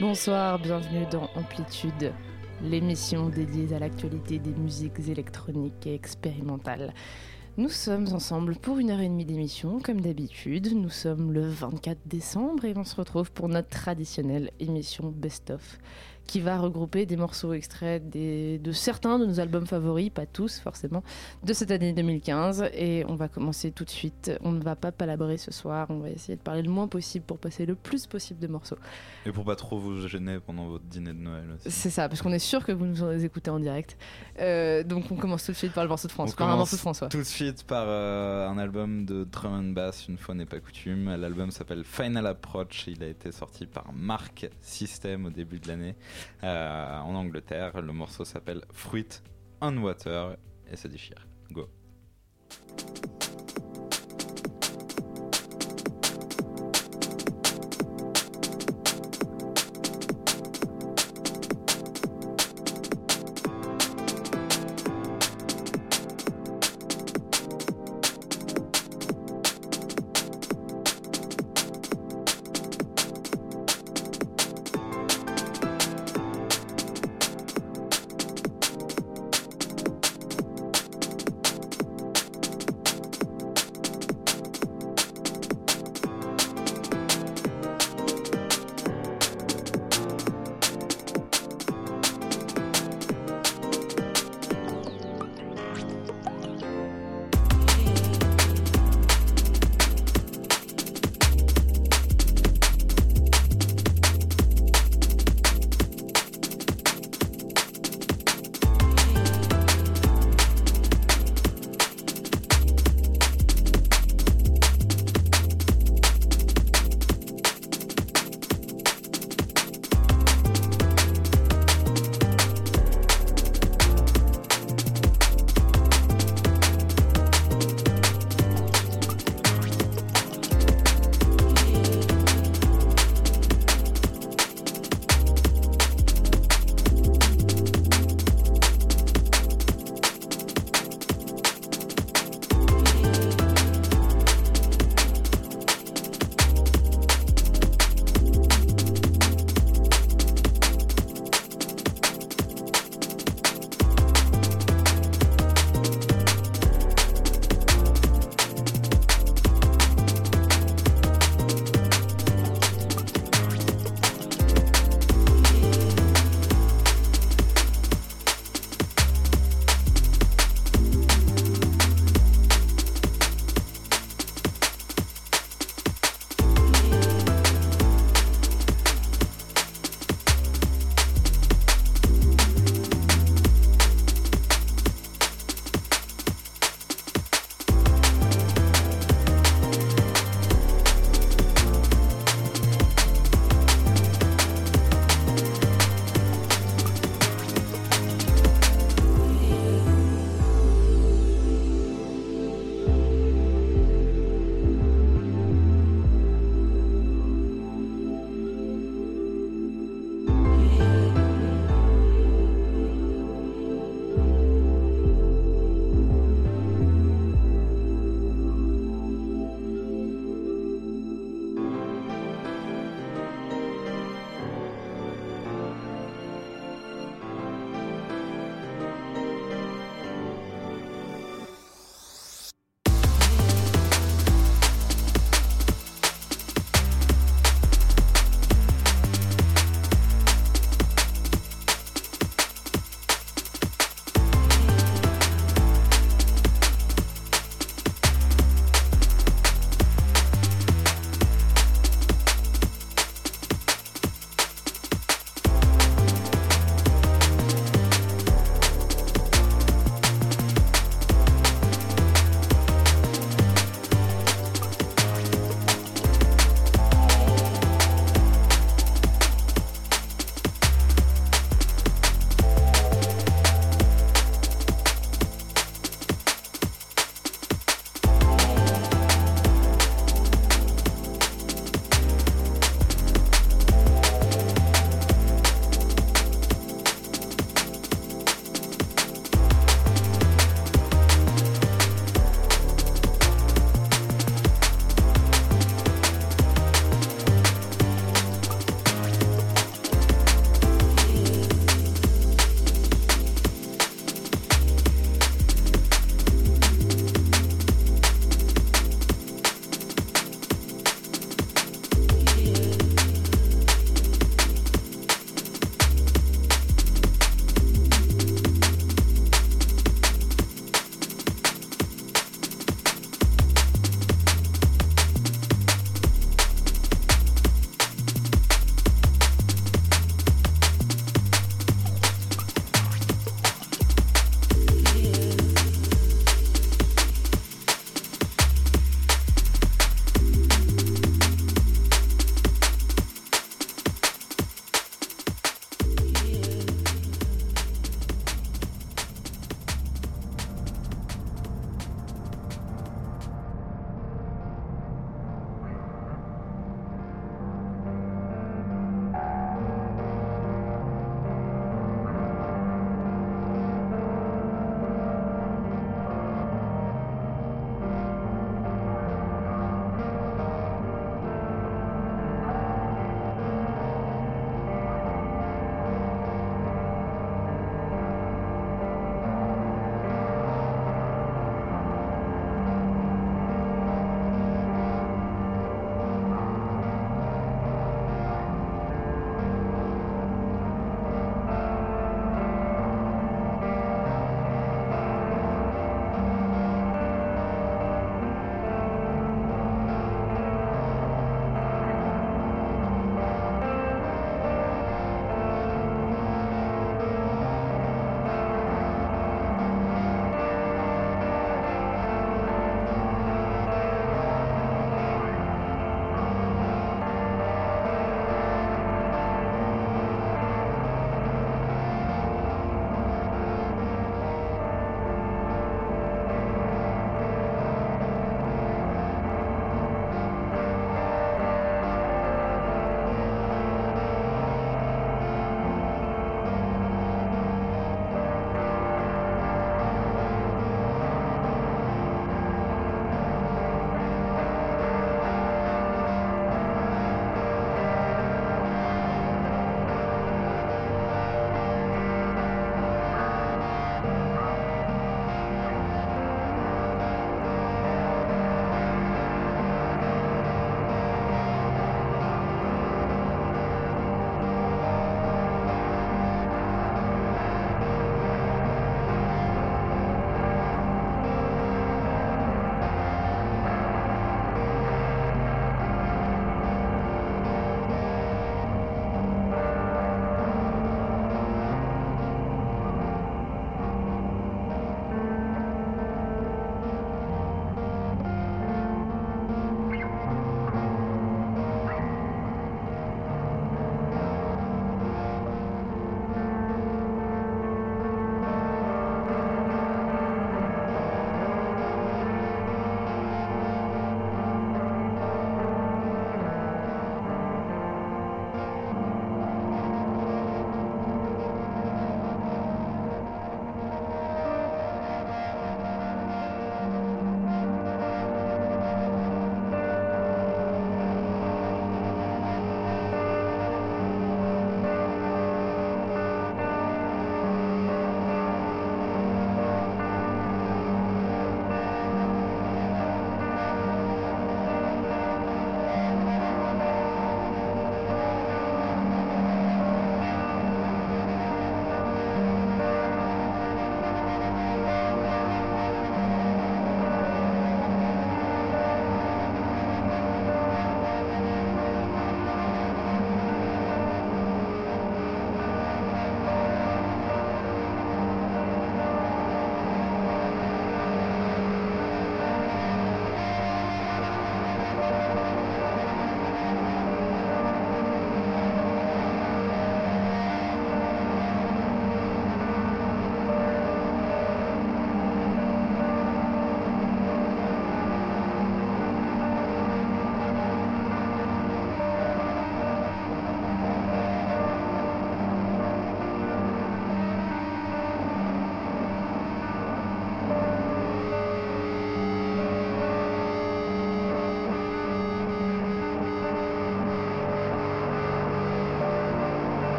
Bonsoir, bienvenue dans Amplitude, l'émission dédiée à l'actualité des musiques électroniques et expérimentales. Nous sommes ensemble pour une heure et demie d'émission, comme d'habitude. Nous sommes le 24 décembre et on se retrouve pour notre traditionnelle émission Best of qui va regrouper des morceaux extraits des- de certains de nos albums favoris, pas tous forcément, de cette année 2015. Et on va commencer tout de suite. On ne va pas palabrer ce soir, on va essayer de parler le moins possible pour passer le plus possible de morceaux. Et pour pas trop vous gêner pendant votre dîner de Noël. C'est ça, parce qu'on est sûr que vous nous écoutez en direct. Euh, donc on commence tout de suite par le morceau de France, On par un morceau de François. Tout de suite par euh, un album de drum and bass, une fois n'est pas coutume. L'album s'appelle Final Approach. Il a été sorti par Mark System au début de l'année euh, en Angleterre. Le morceau s'appelle Fruit on Water et se déchire. Go.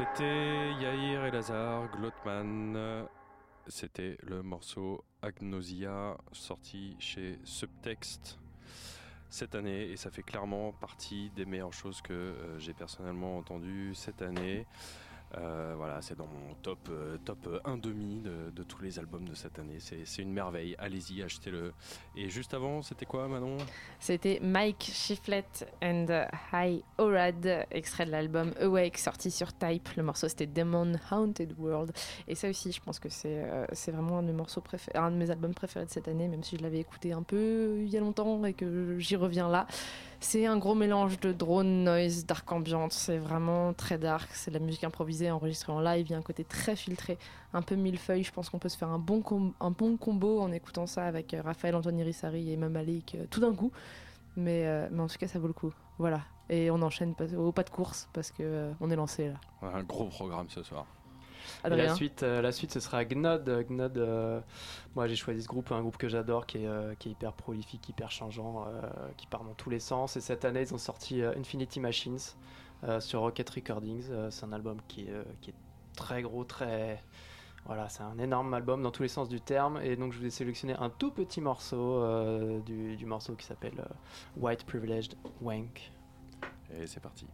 C'était Yair et Lazare, Glotman. C'était le morceau Agnosia sorti chez Subtext cette année et ça fait clairement partie des meilleures choses que euh, j'ai personnellement entendues cette année. Euh, voilà, c'est dans mon top, euh, top 1 demi de, tous les albums de cette année. C'est une merveille. Allez-y, achetez-le. Et juste avant, c'était quoi, Manon? C'était Mike Shiflet and High Orad, extrait de l'album Awake, sorti sur Type. Le morceau, c'était Demon Haunted World. Et ça aussi, je pense que c'est euh, vraiment un de, mes morceaux un de mes albums préférés de cette année, même si je l'avais écouté un peu il y a longtemps et que j'y reviens là. C'est un gros mélange de drone, noise, dark ambiance. C'est vraiment très dark. C'est de la musique improvisée, enregistrée en live. Il y a un côté très filtré, un peu millefeuille. Je pense qu'on peut se faire un bon, un bon combo en écoutant ça avec euh, Raphaël Anthony Rissari et même euh, tout d'un coup. Mais, euh, mais en tout cas, ça vaut le coup. Voilà. Et on enchaîne au pas de course parce que on est lancé là. un gros programme ce soir la suite, euh, la suite, ce sera Gnod. Gnod, euh, moi j'ai choisi ce groupe, un groupe que j'adore, qui, est, euh, qui est hyper prolifique, hyper changeant, qui part dans tous les sens. Et cette année, ils ont sorti Infinity Machines sur Rocket Recordings. c'est un album qui est, qui est très gros, très. Voilà, c'est un énorme album dans tous les sens du terme. Et donc, je vous ai sélectionné un tout petit morceau du, du, morceau qui s'appelle White Privileged Wank. Et c'est parti.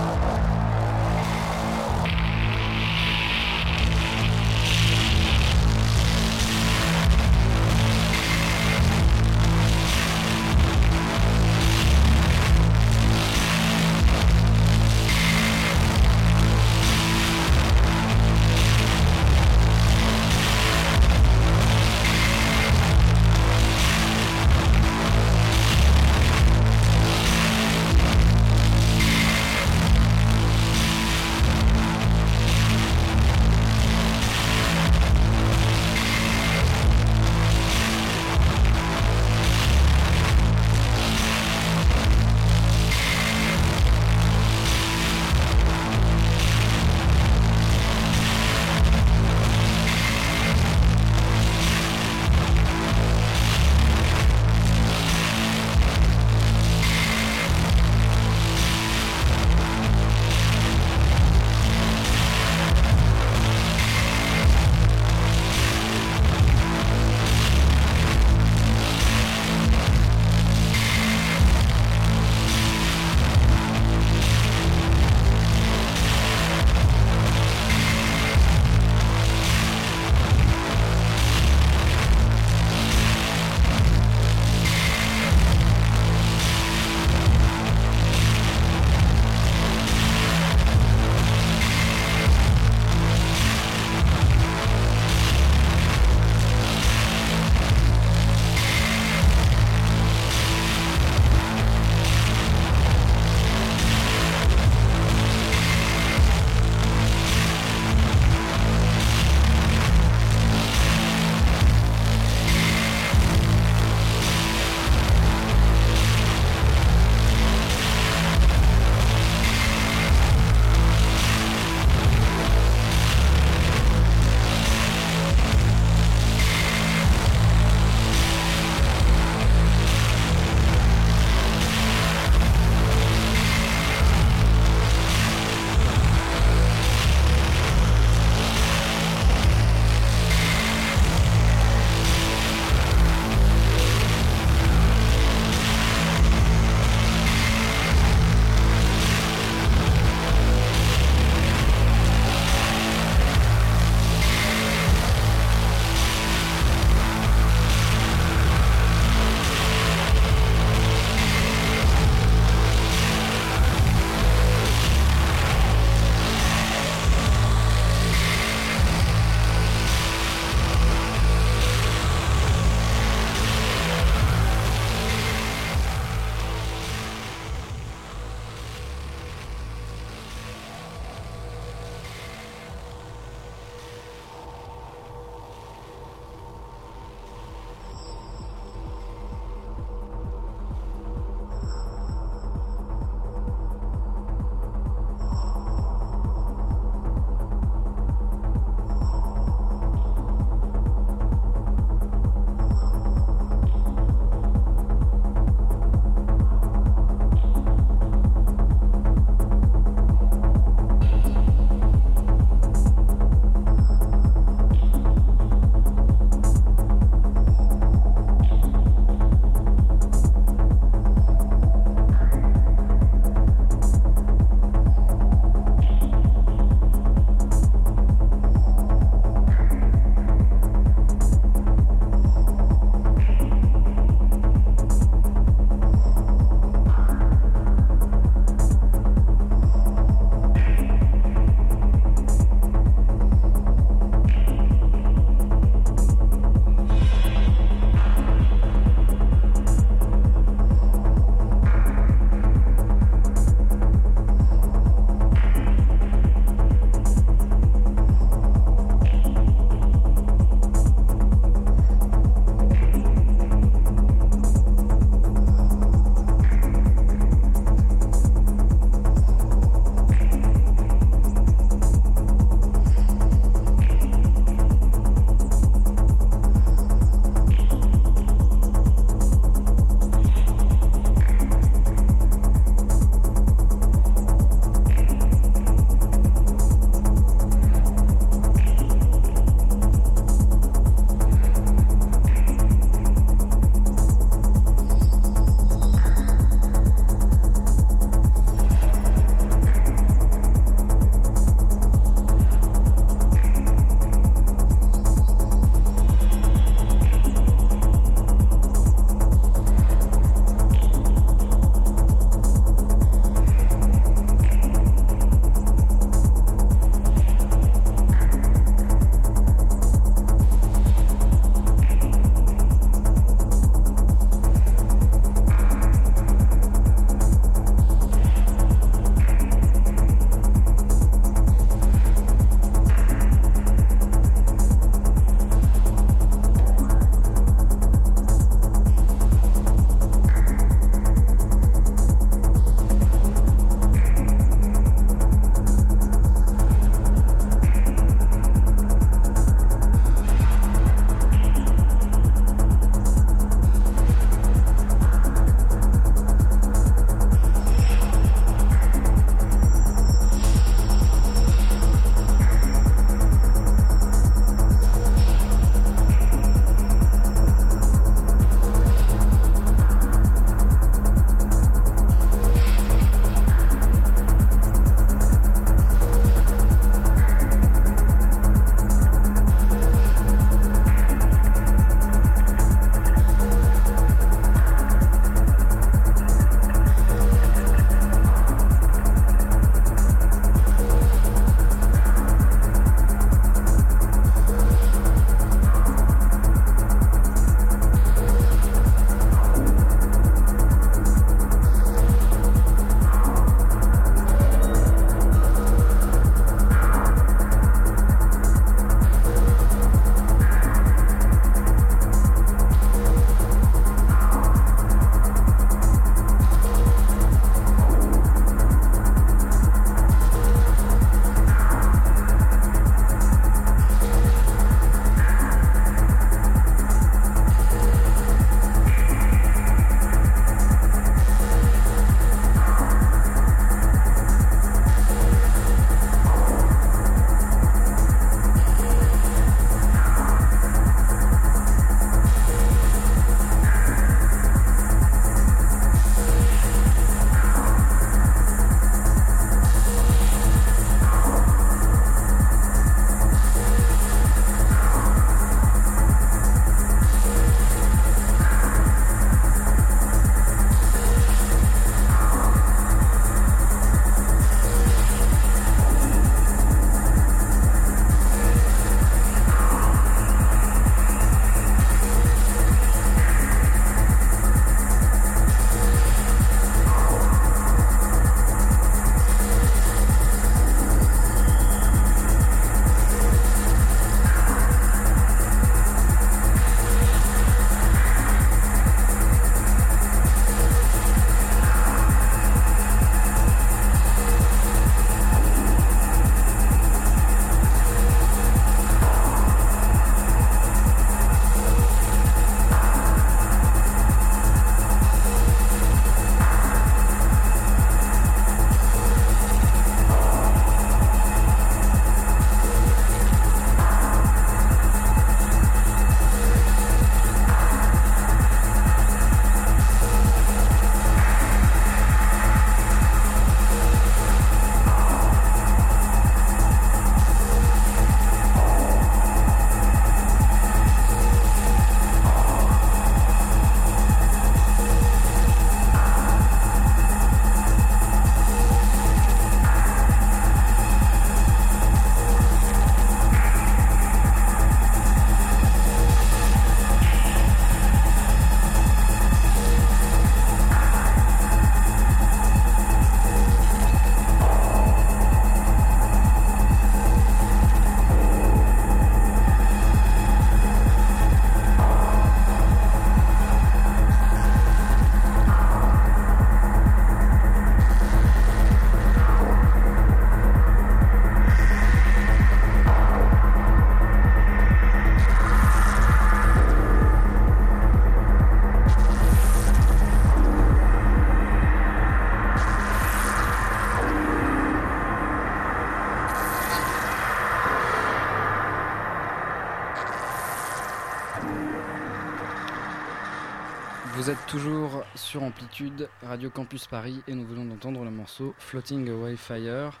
Vous êtes toujours sur Amplitude, Radio Campus Paris, et nous venons d'entendre le morceau Floating Away Fire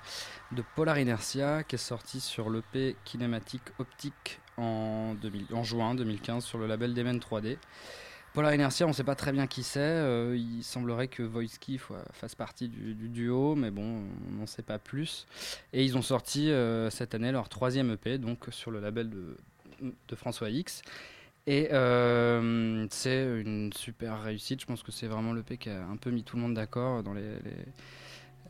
de Polar Inertia, qui est sorti sur l'EP Kinématique Optique en, juin 2015 sur le label Demen 3D. Polar Inertia, on ne sait pas très bien qui c'est. Euh, il semblerait que Voice fasse partie du, duo, mais bon, on n'en sait pas plus. Et ils ont sorti euh, cette année leur troisième EP, donc sur le label de François X. Et euh, c'est une super réussite. Je pense que c'est vraiment le P qui a un peu mis tout le monde d'accord dans les,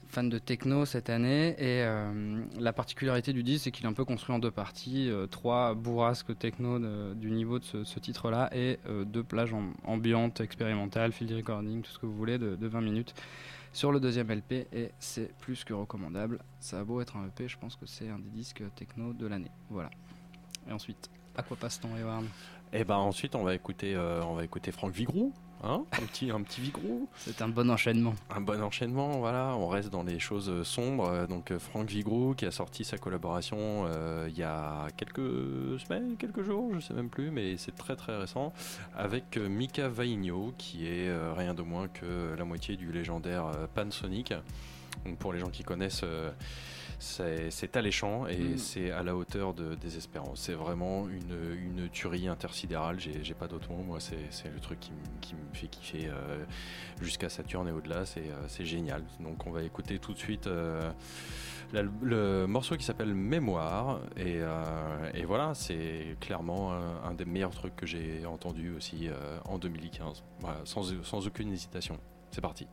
fans de techno cette année. Et euh, la particularité du disque, c'est qu'il est un peu construit en deux parties. Euh, trois bourrasques techno du niveau de ce, titre-là et deux plages ambiantes, expérimentales, field recording, tout ce que vous voulez, de, de 20 minutes sur le deuxième LP. Et c'est plus que recommandable. Ça a beau être un EP, je pense que c'est un des disques techno de l'année. Voilà. Et ensuite, à quoi passe-t-on, Ewan? Et eh ben ensuite on va écouter euh, on va écouter Franck Vigrou, hein un petit un petit Vigrou. C'est un bon enchaînement. Un bon enchaînement, voilà. On reste dans les choses euh, sombres. Donc euh, Franck Vigrou qui a sorti sa collaboration il y a quelques semaines, quelques jours, je sais même plus, mais c'est très très récent avec Mika Vaigno qui est rien de moins que la moitié du légendaire Pansonic. Donc pour les gens qui connaissent c'est alléchant et mm. c'est à la hauteur de Désespérance. C'est vraiment une, une, tuerie intersidérale, j'ai pas d'autre mot. Moi, c'est le truc qui, me fait kiffer euh, jusqu'à Saturne et au-delà. Euh, c'est génial. Donc, on va écouter tout de suite. Euh, le morceau qui s'appelle Mémoire et, voilà c'est clairement un, des meilleurs trucs que j'ai entendu aussi en 2015 sans, sans aucune hésitation c'est parti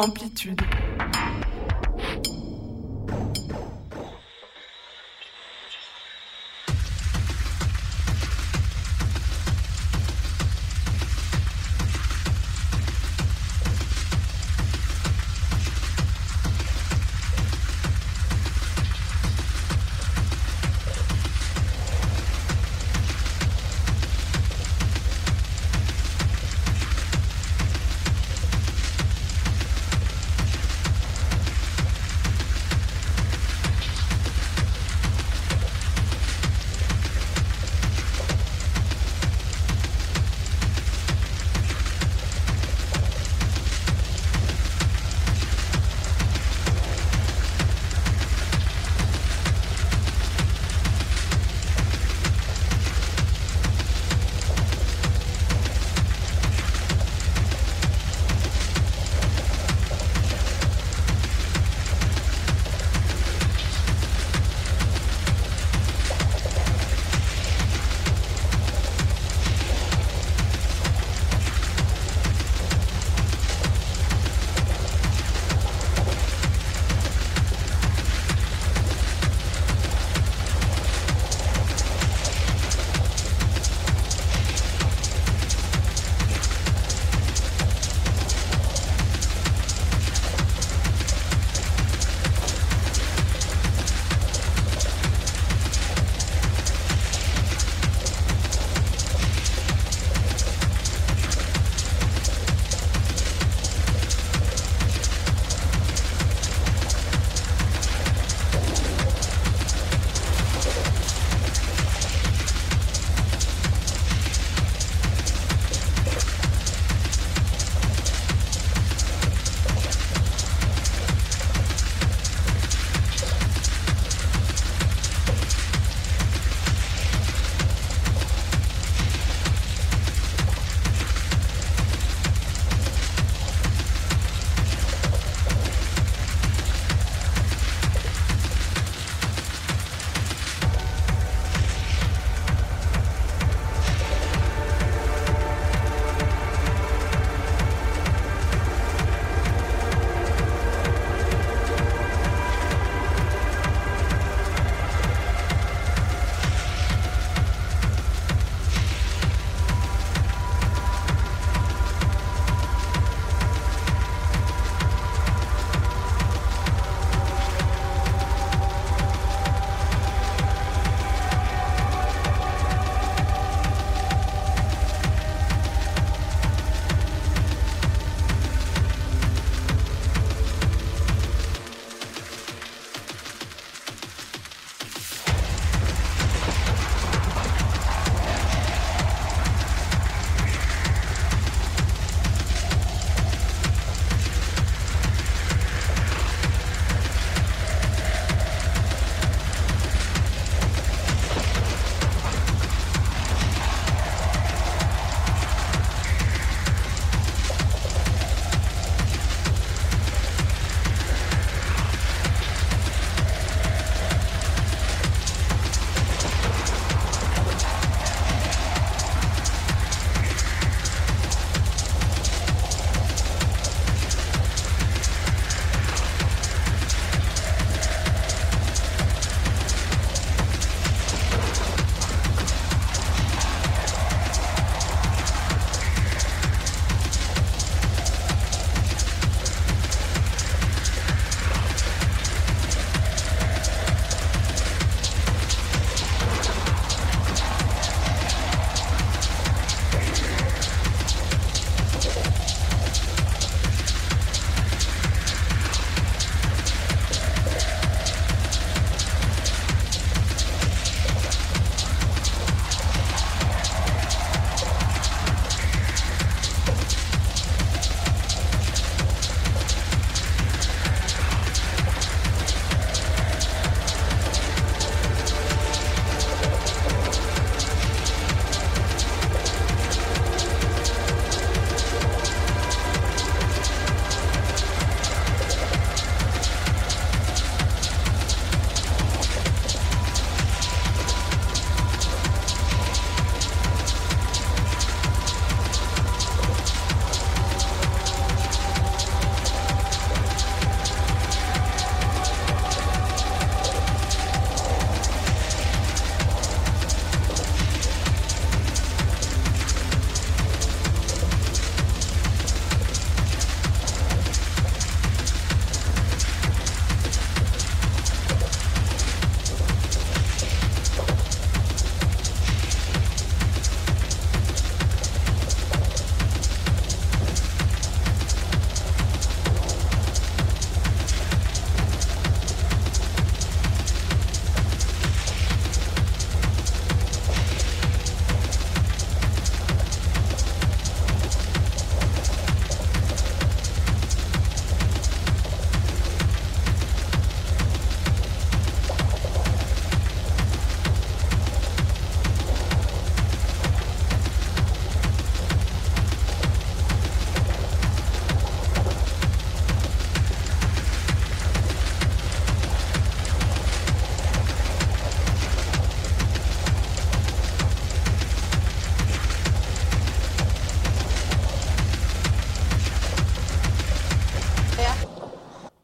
Amplitude.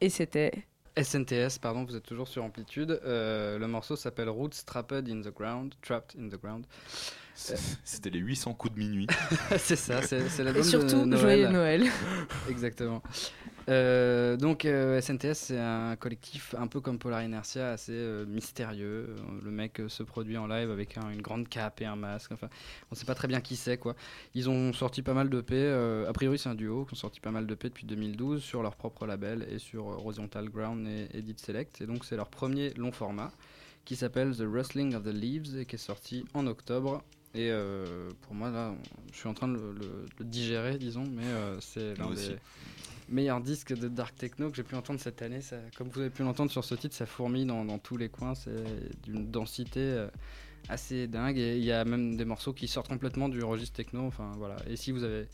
Et c'était SNTS, pardon, vous êtes toujours sur Amplitude. Euh, le morceau s'appelle Roots Trapped in the Ground. Trapped in the Ground. C'était les 800 coups de minuit. c'est ça, c'est et l'album de surtout Noël. joyeux Noël. Exactement. Euh, donc euh, SNTS, c'est un collectif un peu comme Polar Inertia, assez euh, mystérieux. Euh, Le mec euh, se produit en live avec un- une grande cape et un masque. Enfin, on sait pas très bien qui c'est quoi. Ils ont sorti pas mal de P. a priori, c'est un duo qui ont sorti pas mal de P depuis 2012 sur leur propre label et sur euh, Horizontal Ground et Edit Select. Et donc c'est leur premier long format qui s'appelle The Rustling of the Leaves et qui est sorti en octobre. Et euh, pour moi, là, je suis en train de le, le- le digérer, disons, mais euh, c'est l'un des meilleurs disques de Dark Techno que j'ai pu entendre cette année. Comme vous avez pu l'entendre sur ce titre, ça fourmille dans, dans tous les coins. C'est d'une densité euh, assez dingue. Et il y a même des morceaux qui sortent complètement du registre techno. Enfin, voilà. Et si vous avez.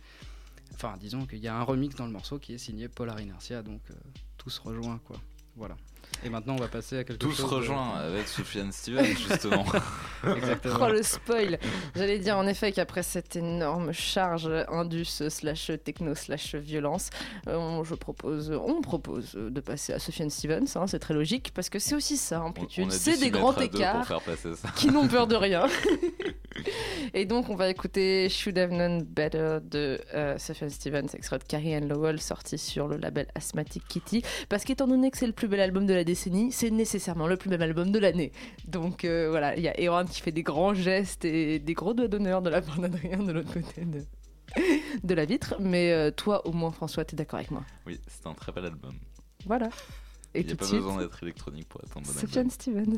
Enfin, disons qu'il y a un remix dans le morceau qui est signé Polar Inertia, donc euh, tout se rejoint, quoi. Voilà. Et maintenant, on va passer à quelque Tout se chose. de- rejoint avec Sofiane Stevens, justement. Exactement. Oh le spoil J'allais dire en effet qu'après cette énorme charge indus slash techno slash violence, euh, on, je propose, on propose de passer à Sofiane Stevens, hein, c'est très logique, parce que c'est aussi ça, amplitude, dû c'est des grands écarts qui n'ont peur de rien. Et donc on va écouter Should Have Known Better de euh, Sofiane Stevens, extrait de Carrie Ann Lowell, sorti sur le label Asthmatic Kitty, parce qu'étant donné que c'est le plus bel album de la décennie, c'est nécessairement le plus bel album de l'année. Donc euh, voilà, il y a Ewan qui fait des grands gestes et des gros doigts d'honneur de la part d'Adrien de l'autre côté de, de la vitre. Mais euh, toi, au moins, François, t'es d'accord avec moi. Oui, c'est un très bel album. Voilà. Et Il n'y a pas suite, besoin d'être électronique pour album. Sofiane Stevens.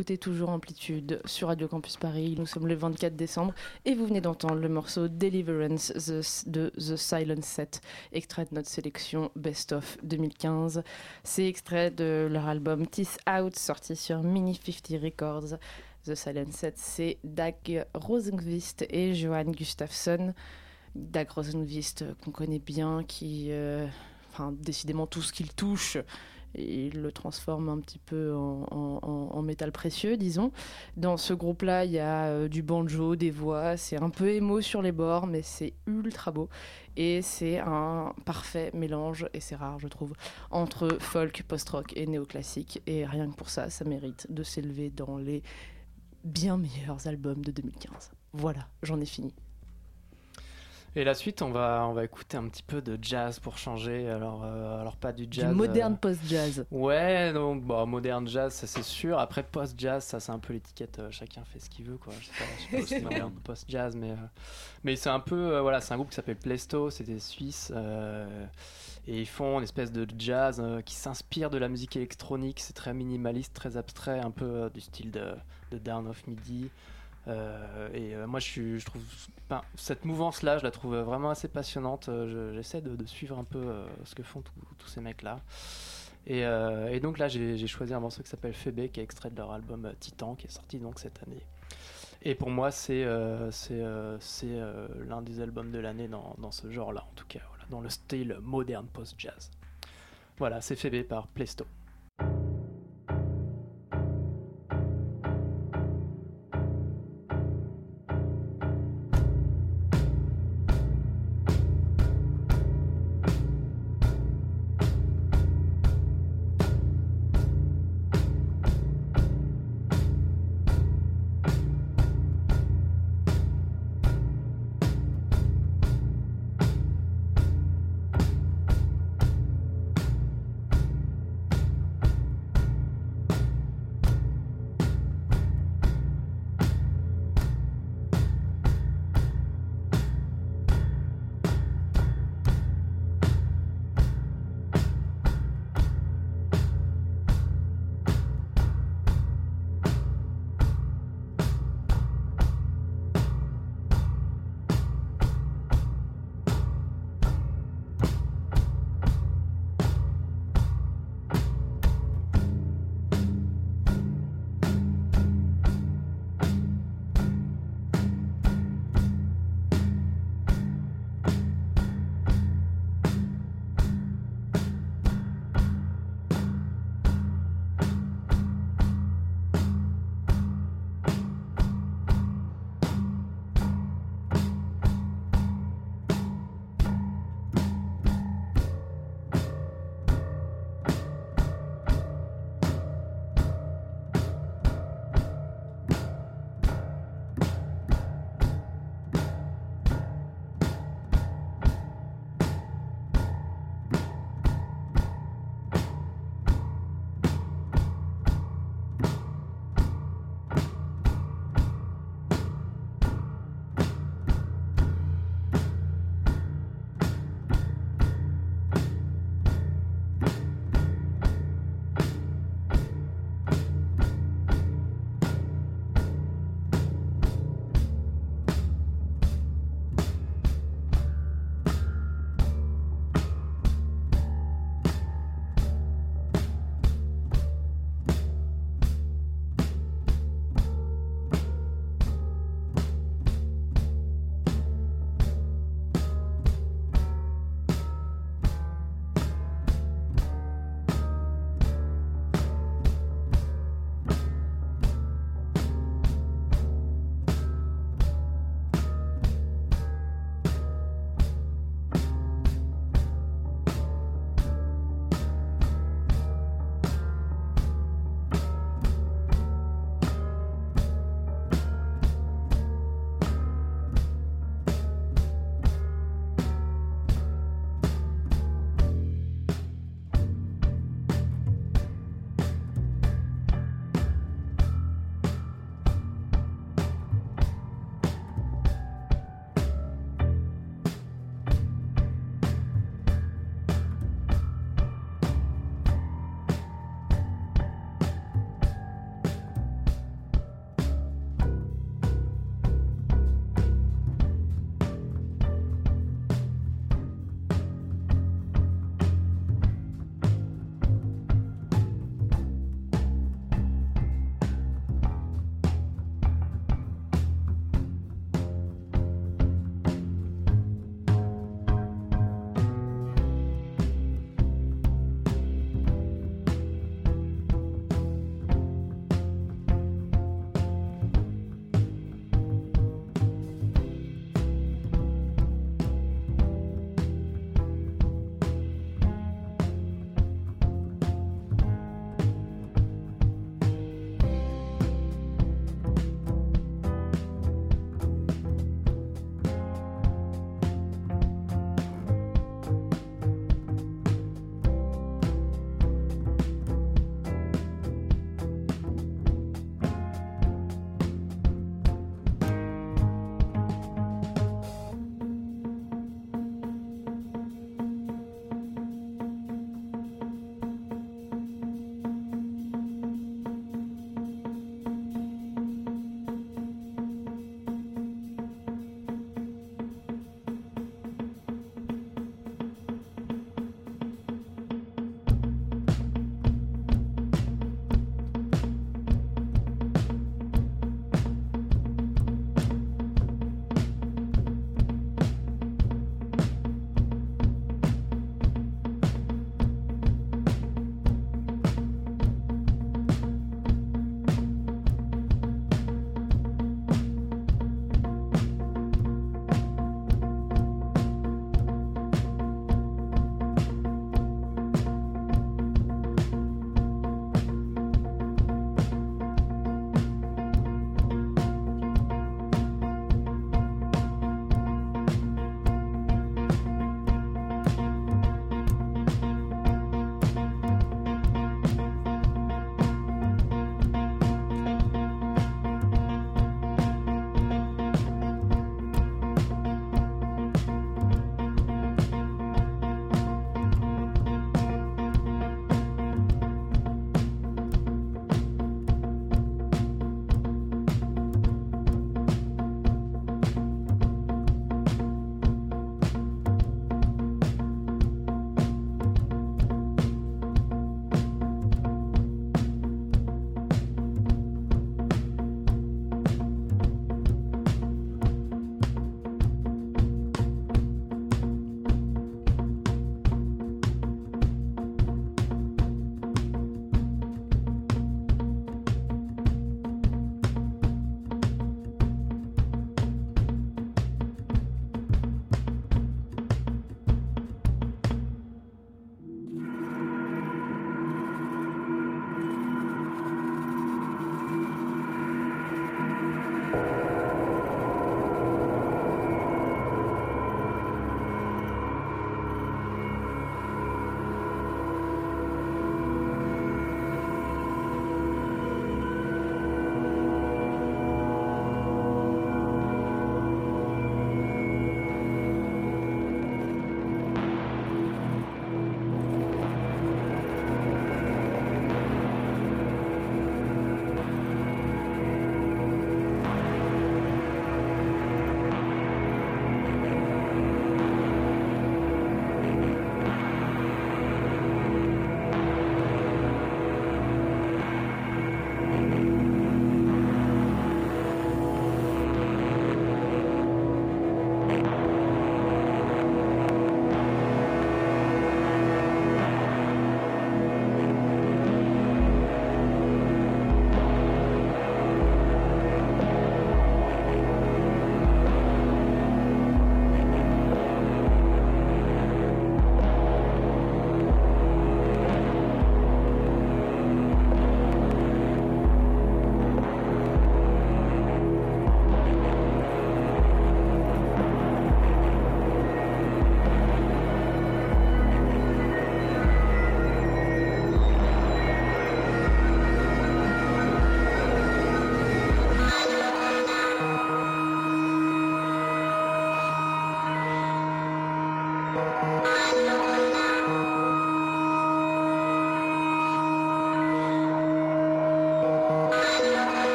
Écoutez toujours Amplitude sur Radio Campus Paris. Nous sommes le 24 décembre et vous venez d'entendre le morceau Deliverance de The Silent Set, extrait de notre sélection Best of 2015. C'est extrait de leur album Teeth Out, sorti sur Mini 50 Records. The Silent Set, c'est Dag Rosenqvist et Johan Gustafsson. Dag Rosenqvist, qu'on connaît bien, qui. euh, Enfin, décidément, tout ce qu'il touche, il le transforme un petit peu en, métal précieux, disons. Dans ce groupe-là, il y a euh, du banjo, des voix, c'est un peu émo sur les bords, mais c'est ultra beau. Et c'est un parfait mélange, et c'est rare, je trouve, entre folk, post-rock et néoclassique. Et rien que pour ça, ça mérite de s'élever dans les bien meilleurs albums de 2015. Voilà, j'en ai fini. Et la suite, on va, on va écouter un petit peu de jazz pour changer. Alors, euh, alors pas du jazz. du moderne euh, post-jazz. Ouais, non, bah, moderne jazz, ça c'est sûr. Après post-jazz, ça c'est un peu l'étiquette, euh, chacun fait ce qu'il veut, quoi. Je sais pas, je sais pas si c'est moderne, post-jazz, mais, euh, mais c'est un peu, euh, voilà, c'est un groupe qui s'appelle Plesto, c'est des Suisses, euh, et ils font une espèce de jazz euh, qui s'inspire de la musique électronique, c'est très minimaliste, très abstrait, un peu euh, du style de, de Down of Midi. Euh, et euh, moi, je, trouve enfin, cette mouvance-là, je la trouve vraiment assez passionnante. Euh, je- J'essaie de, suivre un peu ce que font tous- ces mecs-là. Et, et donc là, j'ai choisi un morceau qui s'appelle Phébé, qui est extrait de leur album Titan, qui est sorti donc cette année. Et pour moi, c'est l'un des albums de l'année dans, ce genre-là, en tout cas, dans le style moderne post-jazz. Voilà, c'est Phébé par Plesto.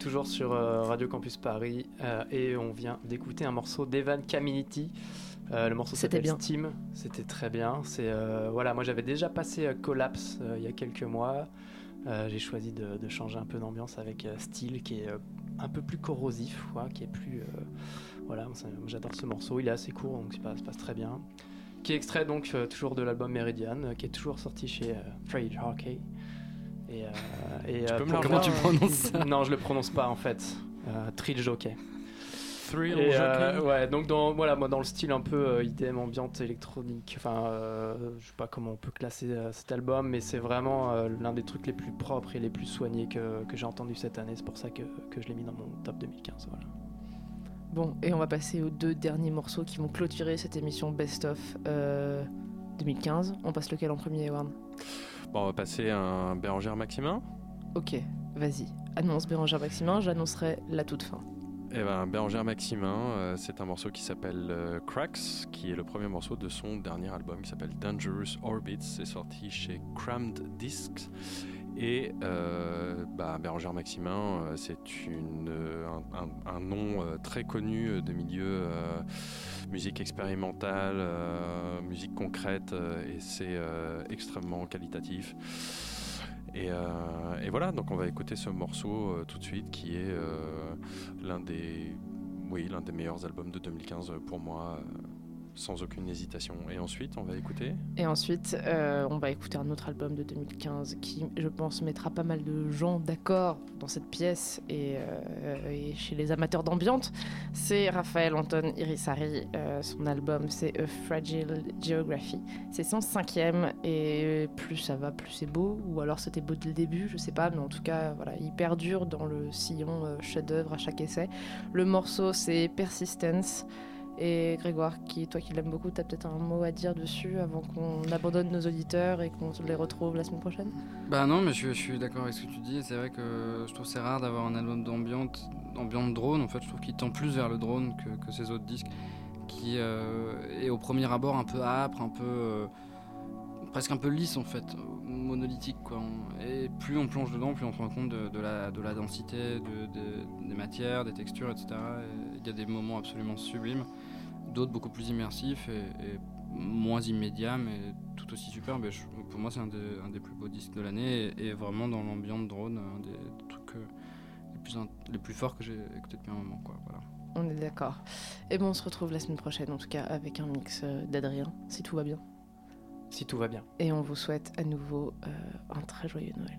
Toujours sur euh, Radio Campus Paris euh, et on vient d'écouter un morceau d'Evan Caminiti. Euh, le morceau C'était s'appelle bien. Steam. C'était très bien. C'est voilà, moi j'avais déjà passé Collapse il y a quelques mois. J'ai choisi de, de changer un peu d'ambiance avec Steel qui est un peu plus corrosif, quoi, qui est plus voilà. J'adore ce morceau. Il est assez court donc ça passe, passe très bien. Qui est extrait donc toujours de l'album Meridian, qui est toujours sorti chez Trade Hockey. Et, euh, et, Tu euh, peux me Comment tu prononces ça? Non, je le prononce pas en fait. Euh, Trill Jockey. Thrill Et, euh, Jockey? ouais, donc dans voilà, moi dans le style un peu euh, IDM ambiante électronique. Enfin, euh, je sais pas comment on peut classer euh, cet album, mais c'est vraiment euh, l'un des trucs les plus propres et les plus soignés que, que j'ai entendu cette année. C'est pour ça que, que je l'ai mis dans mon top 2015. Voilà. Bon, et on va passer aux deux derniers morceaux qui vont clôturer cette émission Best of euh, 2015. On passe lequel en premier, Ewan Bon, on va passer un Bérangère Maximin. Ok, vas-y. Annonce Bérangère Maximin, j'annoncerai la toute fin. Eh ben, Bérangère Maximin, euh, c'est un morceau qui s'appelle euh, Cracks, qui est le premier morceau de son dernier album qui s'appelle Dangerous Orbits. C'est sorti chez Crammed Discs. Et euh, bah, Bérangère Maximin, euh, c'est un, un- un nom très connu de milieu musique expérimentale, euh, musique concrète, euh, et c'est euh, extrêmement qualitatif. Et, et voilà, donc on va écouter ce morceau tout de suite qui est l'un des, meilleurs albums de 2015 pour moi, sans aucune hésitation. Et ensuite, on va écouter. Et ensuite, euh, on va écouter un autre album de 2015 qui, je pense, mettra pas mal de gens d'accord dans cette pièce et, euh, chez les amateurs d'ambiance. C'est Raphaël Anton Irisari. Euh, son album, c'est A Fragile Geography. C'est son cinquième et plus ça va, plus c'est beau. Ou alors c'était beau dès le début, je sais pas. Mais en tout cas, voilà, il perdure dans le sillon chef-d'œuvre à chaque essai. Le morceau, c'est Persistence. Et Grégoire, toi qui l'aimes beaucoup, tu as peut-être un mot à dire dessus avant qu'on abandonne nos auditeurs et qu'on les retrouve la semaine prochaine? Bah non, mais je, suis d'accord avec ce que tu dis. C'est vrai que je trouve c'est rare d'avoir un album d'ambiance, ambiance drone. En fait, je trouve qu'il tend plus vers le drone que, que ses autres disques, qui euh, est au premier abord un peu âpre, un peu euh, presque un peu lisse en fait, monolithique Et plus on plonge dedans, plus on se rend compte de, la, de la densité de- de- des matières, des textures, etc. Et Il y a des moments absolument sublimes, d'autres beaucoup plus immersifs et, et moins immédiats, mais tout aussi superbes. Et je- pour moi, c'est un, des- un des plus beaux disques de l'année et, et vraiment dans l'ambiance drone, un des, des trucs euh, les, plus in- les plus forts que j'ai écouté depuis un moment. Quoi. Voilà. On est d'accord. Et bon, on se retrouve la semaine prochaine, en tout cas avec un mix euh, d'Adrien, si tout va bien. Si tout va bien. Et on vous souhaite à nouveau euh, un très joyeux Noël.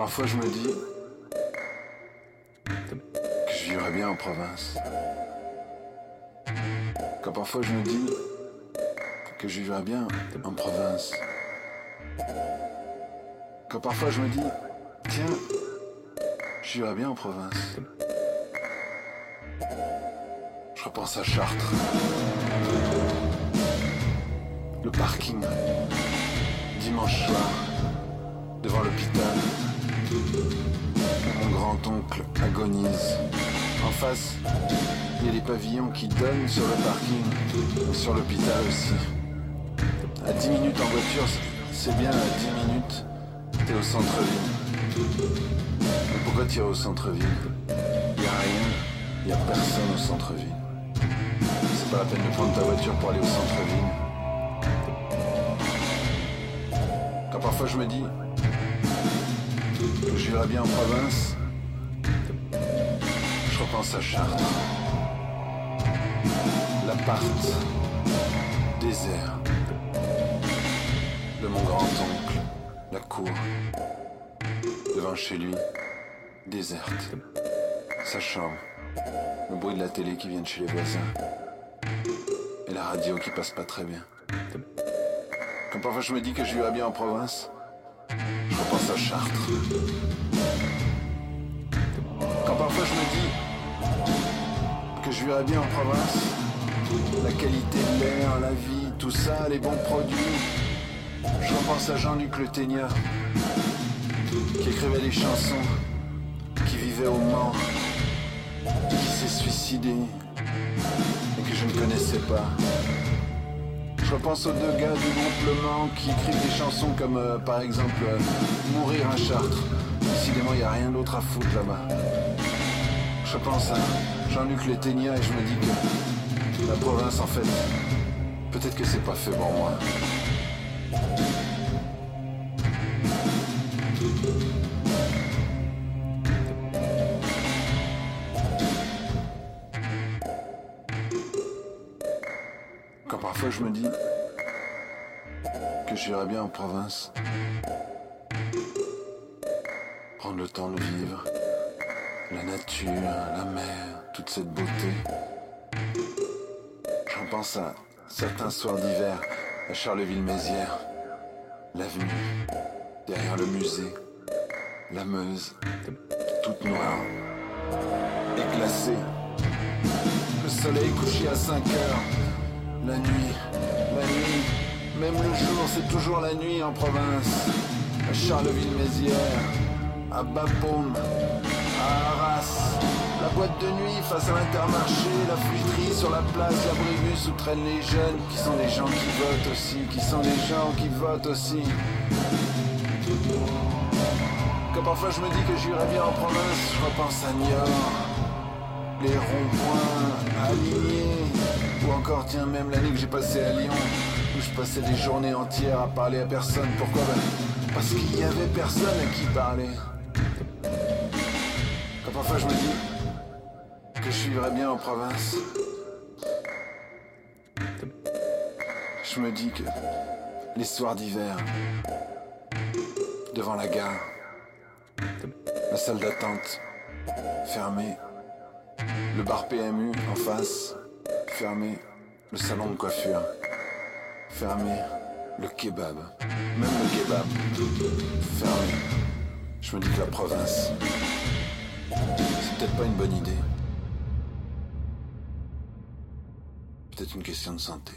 parfois je me dis que je vivrais bien en province. Quand parfois je me dis que je vivrais bien en province. Quand parfois je me dis, tiens, je vivrais bien en province. Je repense à Chartres. Le parking. Dimanche soir. Devant l'hôpital. Mon grand-oncle agonise. En face, il y a des pavillons qui donnent sur le parking. Sur l'hôpital aussi. À 10 minutes en voiture, c'est bien, à 10 minutes, t'es au centre-ville. Mais pourquoi es au centre-ville? Y a rien, y a personne au centre-ville. C'est pas la peine de prendre ta voiture pour aller au centre-ville. Quand parfois je me dis je vivrais bien en province, je repense à Chartres. L'appart désert de mon grand-oncle, la cour, devant chez lui, déserte. Sa chambre, le bruit de la télé qui vient de chez les voisins, et la radio qui passe pas très bien. Quand parfois je me dis que je vivrais bien en province, je repense à Chartres. Quand parfois je me dis que je vivrais bien en province, la qualité de l'air, la vie, tout ça, les bons produits, je repense à Jean-Luc Le Ténia, qui écrivait des chansons, qui vivait au Mans, qui s'est suicidé et que je ne connaissais pas. Je repense aux deux gars du groupe Le Mans qui écrivent des chansons comme euh, par exemple euh, Mourir à Chartres. Décidément, il n'y a rien d'autre à foutre là-bas. Je pense à Jean-Luc Le Ténia et je me dis que la province, en fait, peut-être que c'est pas fait pour moi. Bien en province, prendre le temps de vivre, la nature, la mer, toute cette beauté. J'en pense à certains soirs d'hiver à Charleville-Mézières, l'avenue, derrière le musée, la Meuse, toute noire, éclacée. Le soleil couché à 5 heures, la nuit, la nuit, même le jour, c'est toujours la nuit en province. À Charleville-Mézières, à Bapaume, à Arras. La boîte de nuit face à l'intermarché, la fruiterie sur la place, la brébus où traînent les jeunes, qui sont des gens qui votent aussi, qui sont des gens qui votent aussi. Quand parfois je me dis que j'irai bien en province, je repense à Niort, les ronds-points alignés, ou encore tiens même l'année que j'ai passée à Lyon, je passais des journées entières à parler à personne. Pourquoi? Ben, Parce qu'il y avait personne à qui parler. Quand parfois je me dis que je vivrais bien en province, je me dis que les soirs d'hiver, devant la gare, la salle d'attente fermée, le bar PMU en face, fermé, le salon de coiffure, fermé, le kebab, même le kebab, fermé. Je me dis que la province, c'est peut-être pas une bonne idée. Peut-être une question de santé.